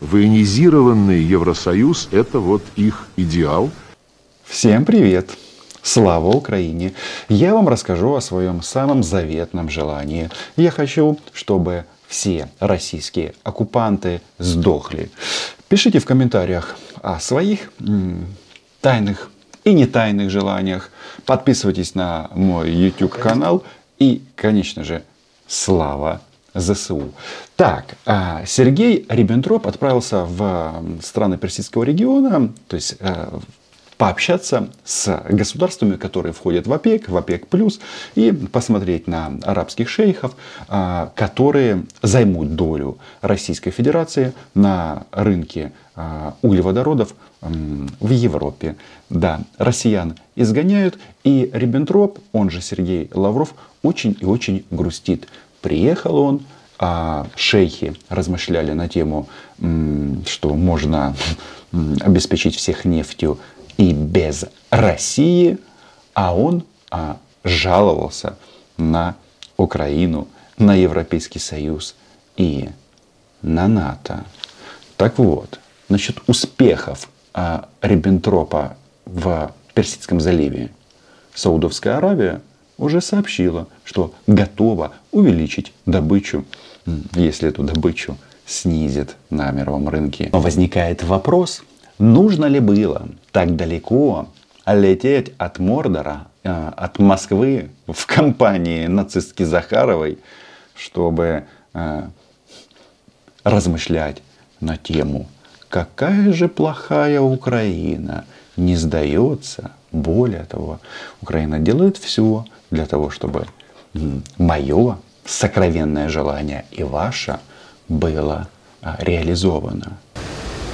Военизированный Евросоюз – это вот их идеал. Всем привет! Слава Украине! Я вам расскажу о своем самом заветном желании. Я хочу, чтобы все российские оккупанты сдохли. Пишите в комментариях о своих тайных и не тайных желаниях. Подписывайтесь на мой YouTube канал. И, конечно же, слава ЗСУ. Так, а, Сергей Риббентроп отправился в страны Персидского региона, то есть э, пообщаться с государствами, которые входят в ОПЕК, в ОПЕК+, и посмотреть на арабских шейхов, а, которые займут долю Российской Федерации на рынке а, углеводородов в Европе. Да, россиян изгоняют, и Риббентроп, он же Сергей Лавров, очень и очень грустит. Приехал он, а шейхи размышляли на тему, что можно обеспечить всех нефтью и без России, а он а, жаловался на Украину, на Европейский Союз и на НАТО. Так вот, насчет успехов а, Риббентропа в Персидском заливе. Саудовская Аравия уже сообщила, что готова увеличить добычу, если эту добычу снизит на мировом рынке. Но возникает вопрос, нужно ли было так далеко лететь от Мордора, э, от Москвы в компании нацистки Захаровой, чтобы э, размышлять на тему, какая же плохая Украина не сдается. Более того, Украина делает все, для того, чтобы мое сокровенное желание и ваше было а, реализовано.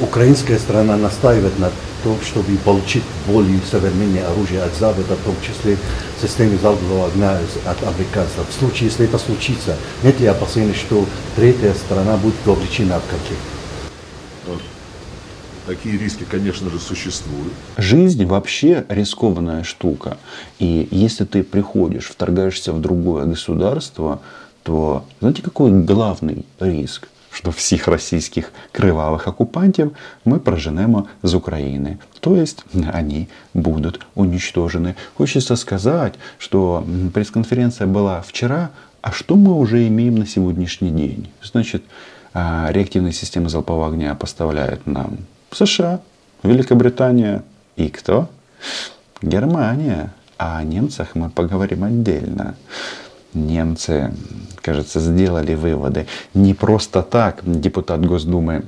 Украинская сторона настаивает на том, чтобы получить более современное оружие от Запада, в том числе системы залпового огня от американцев. В случае, если это случится, нет ли опасений, что третья сторона будет вовлечена в конфликт? Такие риски, конечно же, существуют. Жизнь вообще рискованная штука. И если ты приходишь, вторгаешься в другое государство, то знаете, какой главный риск? Что всех российских кривавых оккупантов мы проженемо з України. То есть они будут уничтожены. Хочется сказать, что пресс-конференция была вчера, а что мы уже имеем на сегодняшний день? Значит, а, реактивные системы залпового огня поставляют нам США, Великобритания и кто? Германия. А о немцах мы поговорим отдельно. Немцы, кажется, сделали выводы. Не просто так депутат Госдумы,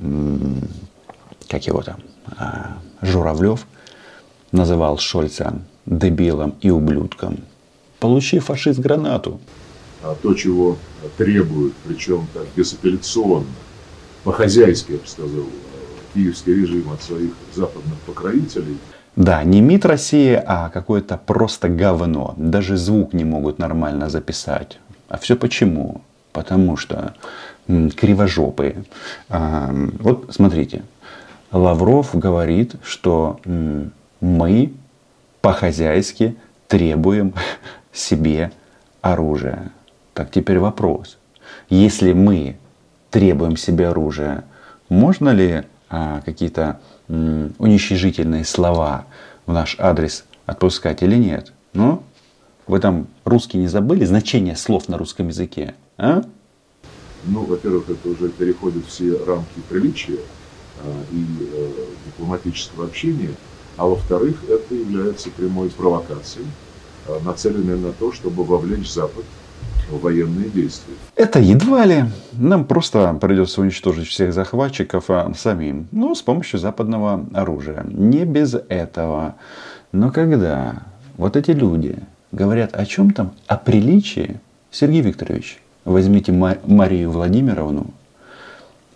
как его там, а, Журавлев, называл Шольца дебилом и ублюдком. Получи фашист гранату. А то, чего требуют, причем так безапелляционно, по-хозяйски, я бы сказал, киевский режим от своих западных покровителей. Да, не МИД России, а какое-то просто говно. Даже звук не могут нормально записать. А все почему? Потому что м, кривожопые. А, вот смотрите, Лавров говорит, что м, мы по-хозяйски требуем себе оружия. Так теперь вопрос. Если мы требуем себе оружия, можно ли какие-то уничижительные слова в наш адрес отпускать или нет. Ну, вы там русский не забыли значение слов на русском языке? А? Ну, во-первых, это уже переходит все рамки приличия а, и э, дипломатического общения. А во-вторых, это является прямой провокацией, а, нацеленной на то, чтобы вовлечь Запад военные действия. Это едва ли. Нам просто придется уничтожить всех захватчиков а, самим. Ну, с помощью западного оружия. Не без этого. Но когда вот эти люди говорят о чем там, о приличии, Сергей Викторович, возьмите Марию Владимировну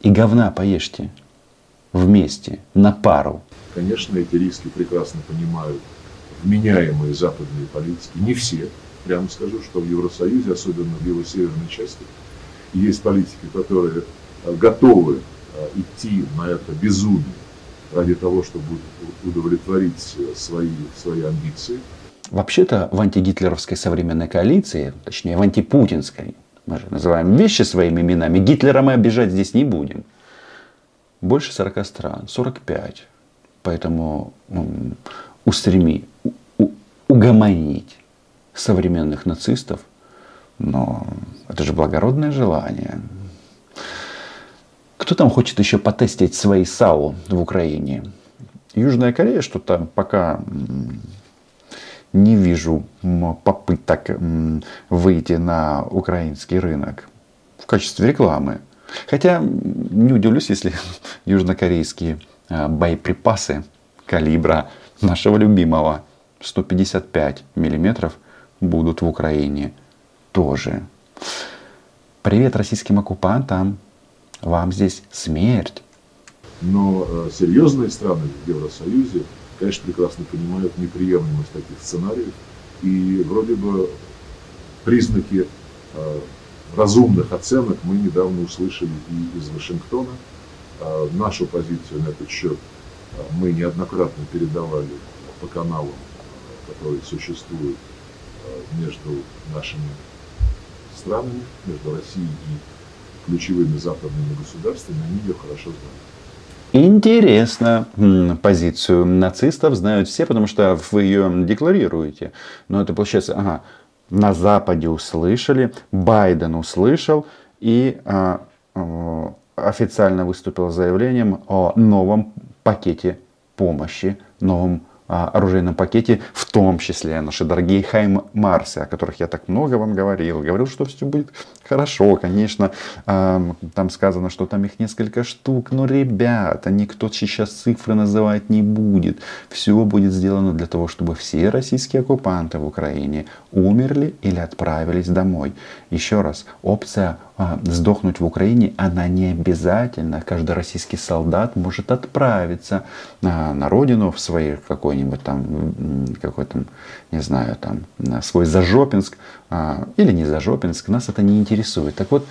и говна поешьте вместе, на пару. Конечно, эти риски прекрасно понимают вменяемые западные политики. Не все, прямо скажу, что в Евросоюзе, особенно в его северной части, есть политики, которые э, готовы э, идти на это безумие ради того, чтобы удовлетворить э, свои, свои амбиции. Вообще-то в антигитлеровской современной коалиции, точнее в антипутинской, мы же называем вещи своими именами, Гитлера мы обижать здесь не будем. больше 40 стран, 45. Поэтому устреми, у, угомонить современных нацистов, но это же благородное желание. Кто там хочет еще потестить свои САУ в Украине? Южная Корея что-то пока не вижу попыток выйти на украинский рынок в качестве рекламы. Хотя не удивлюсь, если южнокорейские а, боеприпасы калибра нашего любимого 155 миллиметров будут в Украине тоже. Привет российским оккупантам. Вам здесь смерть. Но э, серьезные страны в Евросоюзе, конечно, прекрасно понимают неприемлемость таких сценариев. И вроде бы признаки э, разумных оценок мы недавно услышали и из Вашингтона. Э, нашу позицию на этот счет мы неоднократно передавали по каналам, которые существуют между нашими странами, между Россией и ключевыми западными государствами, они ее хорошо знают. Интересно. Позицию нацистов знают все, потому что вы ее декларируете. Но это получается, ага, на Западе услышали, Байден услышал и а, официально выступил с заявлением о новом пакете помощи, новом оружейном пакете, в том числе наши дорогие Хайм Марсы, о которых я так много вам говорил. Говорил, что все будет хорошо, конечно. Там сказано, что там их несколько штук. Но, ребята, никто сейчас цифры называть не будет. Все будет сделано для того, чтобы все российские оккупанты в Украине умерли или отправились домой. Еще раз, опция а, сдохнуть в Украине, она не обязательно. Каждый российский солдат может отправиться а, на родину в свой какой-нибудь там, какой-то, не знаю, там, на свой Зажопинск а, или не Зажопинск. Нас это не интересует. Так вот,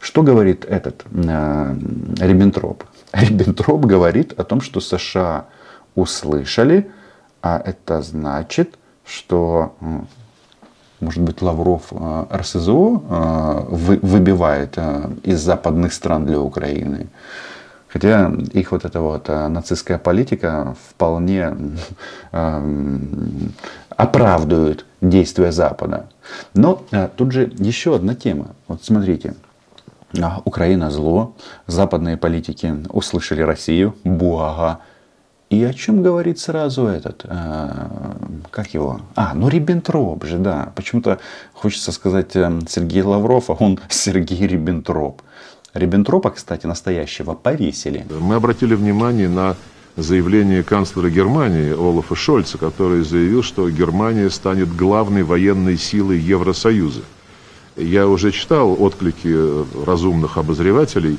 что говорит этот Риббентроп? Риббентроп говорит о том, что США услышали, а это значит, что может быть, Лавров э, РСЗО э, выбивает э, из западных стран для Украины. Хотя их вот эта вот нацистская политика вполне оправдывает действия Запада. Но тут же еще одна тема. Вот смотрите, Украина зло, западные политики услышали Россию, буага, и о чем говорит сразу этот, э, как его? А, ну Риббентроп же, да. Почему-то хочется сказать э, Сергей Лавров, а он Сергей Риббентроп. Риббентропа, кстати, настоящего повесили. Мы обратили внимание на заявление канцлера Германии Олафа Шольца, который заявил, что Германия станет главной военной силой Евросоюза. Я уже читал отклики разумных обозревателей,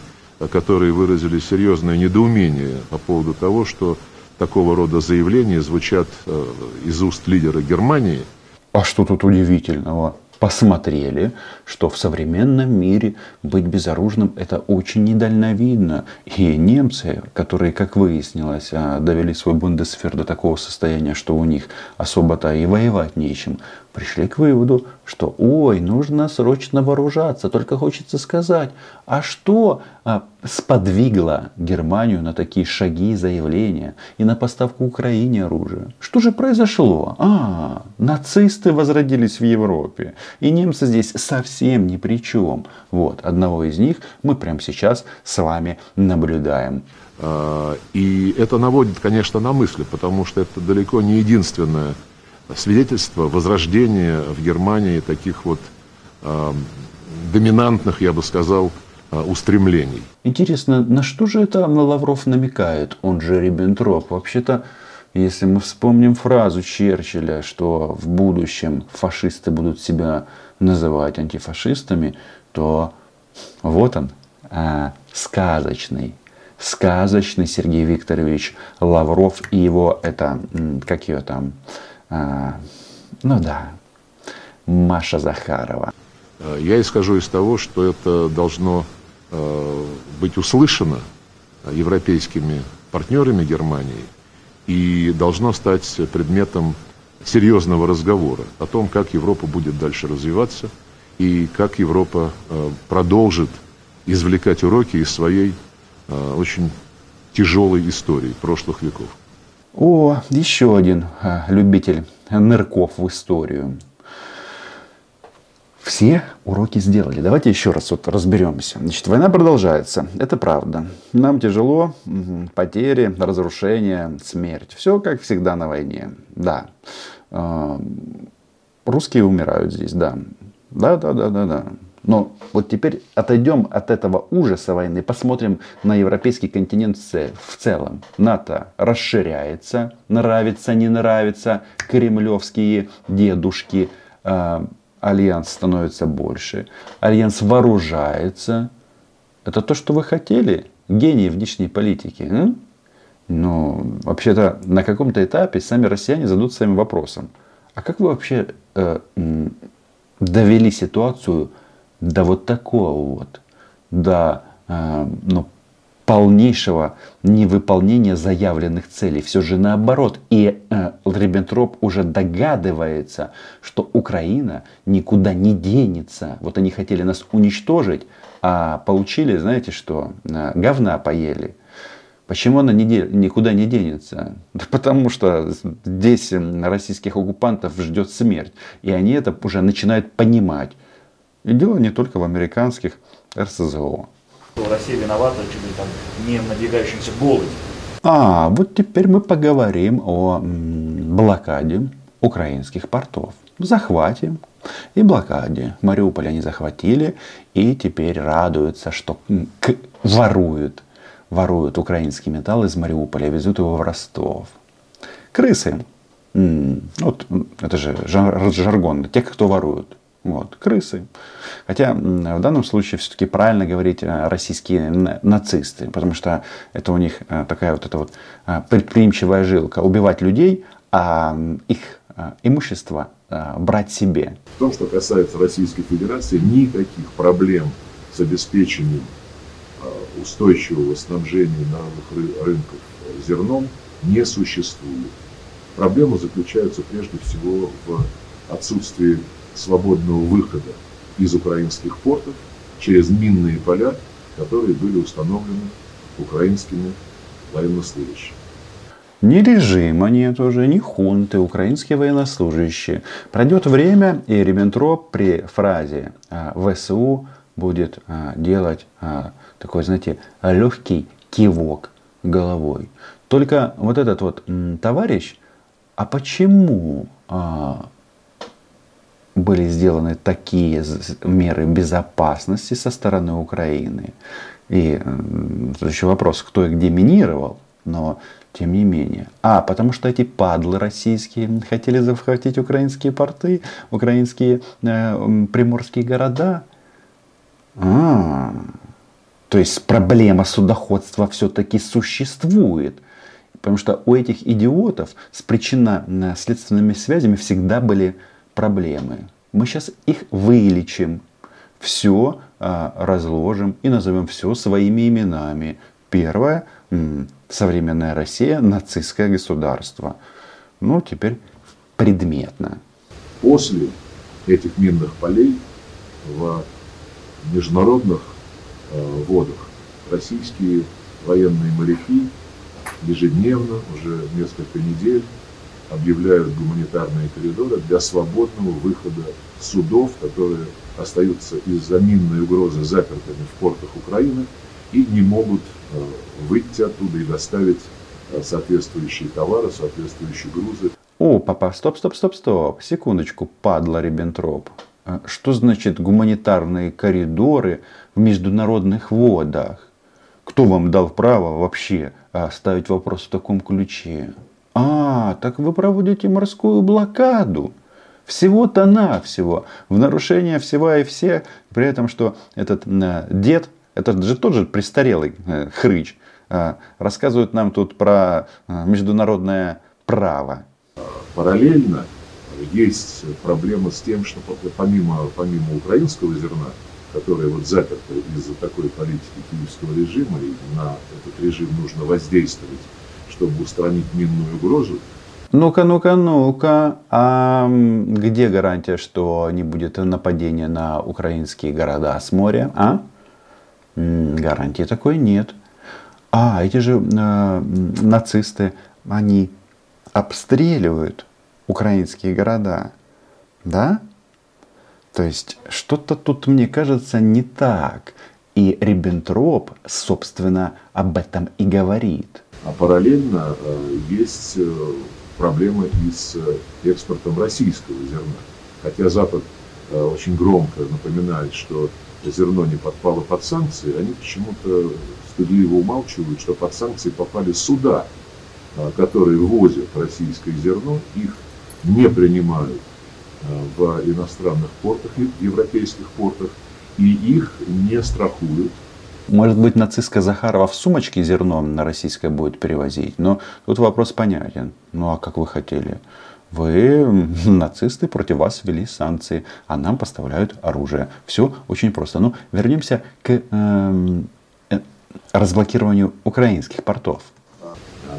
которые выразили серьезное недоумение по поводу того, что такого рода заявления звучат э, из уст лидера Германии. А что тут удивительного? посмотрели, что в современном мире быть безоружным это очень недальновидно. И немцы, которые, как выяснилось, а, довели свой бундесфер до такого состояния, что у них особо-то и воевать нечем, пришли к выводу, что ой, нужно срочно вооружаться. Только хочется сказать, а что а, сподвигло Германию на такие шаги и заявления и на поставку Украине оружия? Что же произошло? А, нацисты возродились в Европе. И немцы здесь совсем ни при чем. Вот, одного из них мы прямо сейчас с вами наблюдаем. А, и это наводит, конечно, на мысли, потому что это далеко не единственное свидетельство возрождения в Германии таких вот э, доминантных, я бы сказал, э, устремлений. Интересно, на что же это Лавров намекает, он же Риббентроп? Вообще-то, если мы вспомним фразу Черчилля, что в будущем фашисты будут себя называть антифашистами, то вот он, э, сказочный сказочный Сергей Викторович Лавров и его это, как ее там, а, ну да, Маша Захарова. Я исхожу из того, что это должно э, быть услышано европейскими партнерами Германии и должно стать предметом серьезного разговора о том, как Европа будет дальше развиваться и как Европа э, продолжит извлекать уроки из своей э, очень тяжелой истории прошлых веков. О, еще один а, любитель нырков в историю. Все уроки сделали. Давайте еще раз вот разберемся. Значит, война продолжается. Это правда. Нам тяжело. Потери, разрушения, смерть. Все как всегда на войне. Да. А, русские умирают здесь, да. Да, да, да, да, да. Но вот теперь отойдем от этого ужаса войны, посмотрим на европейский континент в целом. НАТО расширяется, нравится, не нравится, кремлевские дедушки, э, альянс становится больше, альянс вооружается. Это то, что вы хотели? Гении внешней политики. М? Но вообще-то на каком-то этапе сами россияне зададут своим вопросом. А как вы вообще э, довели ситуацию до вот такого вот, до э, ну, полнейшего невыполнения заявленных целей. Все же наоборот. И э, Риббентроп уже догадывается, что Украина никуда не денется. Вот они хотели нас уничтожить, а получили, знаете что, э, говна поели. Почему она не де, никуда не денется? Да потому что здесь российских оккупантов ждет смерть. И они это уже начинают понимать. И дело не только в американских РСЗО. Россия виновата чуть там, не в надвигающемся голоде. А, вот теперь мы поговорим о блокаде украинских портов. Захвате и блокаде. Мариуполь они захватили и теперь радуются, что воруют, воруют украинский металл из Мариуполя, везут его в Ростов. Крысы. Вот это же жаргон. Те, кто воруют. Вот, крысы. Хотя в данном случае все-таки правильно говорить э, российские нацисты, потому что это у них э, такая вот эта вот э, предприимчивая жилка. Убивать людей, а их имущество брать себе. В том, что касается Российской Федерации, никаких проблем с обеспечением устойчивого снабжения народных рынков зерном не существует. Проблема заключается прежде всего в отсутствии свободного выхода из украинских портов через минные поля, которые были установлены украинскими военнослужащими. Ни режима нет уже, ни хунты, украинские военнослужащие. Пройдет время, и Риббентроп при фразе а, «ВСУ» будет а, делать а, такой, знаете, легкий кивок головой. Только вот этот вот товарищ, а почему были сделаны такие меры безопасности со стороны Украины. И еще вопрос, кто их деминировал, но тем не менее. А, потому что эти падлы российские хотели захватить украинские порты, украинские э, приморские города. А, то есть проблема судоходства все-таки существует. Потому что у этих идиотов с причинно-следственными связями всегда были проблемы. Мы сейчас их вылечим, все а, разложим и назовем все своими именами. Первое, современная Россия, нацистское государство. Ну, теперь предметно. После этих минных полей в международных э, водах российские военные моряки ежедневно, уже несколько недель, объявляют гуманитарные коридоры для свободного выхода судов, которые остаются из-за минной угрозы запертыми в портах Украины и не могут э, выйти оттуда и доставить э, соответствующие товары, соответствующие грузы. О, папа, стоп, стоп, стоп, стоп, секундочку, падла Риббентроп. А что значит гуманитарные коридоры в международных водах? Кто вам дал право вообще ставить вопрос в таком ключе? А, так вы проводите морскую блокаду. Всего-то навсего. В нарушение всего и все. При этом, что этот дед, это же тот же престарелый э, хрыч, э, рассказывает нам тут про э, международное право. Параллельно есть проблема с тем, что помимо, помимо украинского зерна, которое вот заперто из-за такой политики киевского режима, и на этот режим нужно воздействовать чтобы устранить минную угрозу. Ну-ка, ну-ка, ну-ка, а где гарантия, что не будет нападения на украинские города с моря, а? Гарантии такой нет. А, эти же э, нацисты, они обстреливают украинские города, да? То есть что-то тут, мне кажется, не так. И Риббентроп, собственно, об этом и говорит. А параллельно э, есть э, проблемы и с э, экспортом российского зерна. Хотя Запад очень громко напоминает, что зерно не подпало под санкции, они почему-то стыдливо умалчивают, что под санкции попали суда, которые ввозят российское зерно, их не принимают в иностранных портах, европейских портах, и их не страхуют. Может быть, нацистская Захарова в сумочке зерно на российское будет перевозить. Но тут вопрос понятен. Ну а как вы хотели? Вы, нацисты, против вас ввели санкции, а нам поставляют оружие. Все очень просто. Ну, вернемся к эм, э, разблокированию украинских портов. А,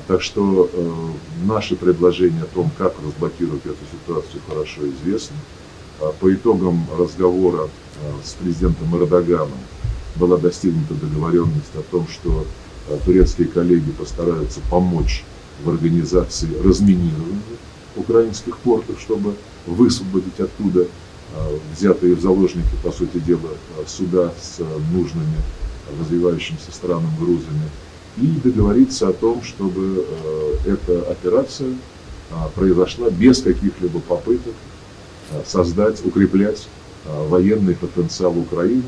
Так что э, наши предложения о том, как разблокировать эту ситуацию, хорошо известны. А По итогам разговора э, с президентом Эрдоганом была достигнута договоренность о том, что э, турецкие коллеги постараются помочь в организации разминирования украинских портов, чтобы высвободить оттуда э, взятые в заложники, по сути дела, э, суда с нужными развивающимися странам грузами, и договориться о том, чтобы эта операция произошла без каких-либо попыток создать, укреплять военный потенциал Украины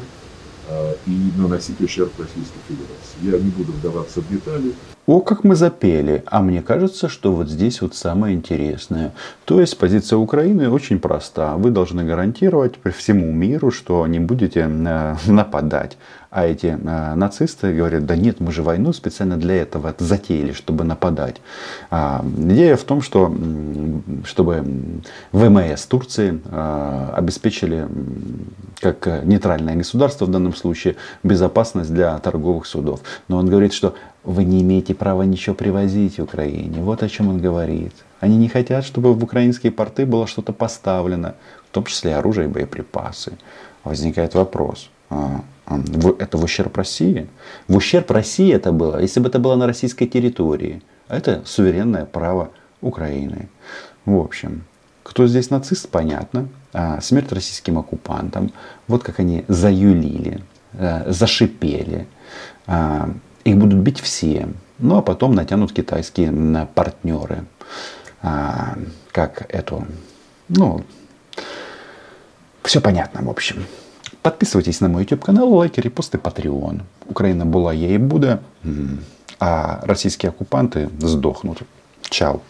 и наносить ущерб Российской Федерации. Я не буду вдаваться в детали. О, как мы запели. А мне кажется, что вот здесь вот самое интересное. То есть позиция Украины очень проста. Вы должны гарантировать всему миру, что не будете э, нападать. А эти э, нацисты говорят, да нет, мы же войну специально для этого затеяли, чтобы нападать. А, идея в том, что чтобы ВМС Турции э, обеспечили, как нейтральное государство в данном случае, безопасность для торговых судов. Но он говорит, что вы не имеете права ничего привозить Украине. Вот о чем он говорит. Они не хотят, чтобы в украинские порты было что-то поставлено, в том числе оружие и боеприпасы. Возникает вопрос, в- это в ущерб России? В ущерб России это было, если бы это было на российской территории. А это суверенное право Украины. В общем, кто здесь нацист, понятно. А, смерть российским оккупантам. Вот как они заюлили, э, зашипели. А, их будут бить все. Ну а потом натянут китайские партнеры. А, как эту, ну, все понятно, в общем. Подписывайтесь на мой YouTube канал, лайки, репосты, Patreon. Украина была, я и буду. А российские оккупанты сдохнут. Чао.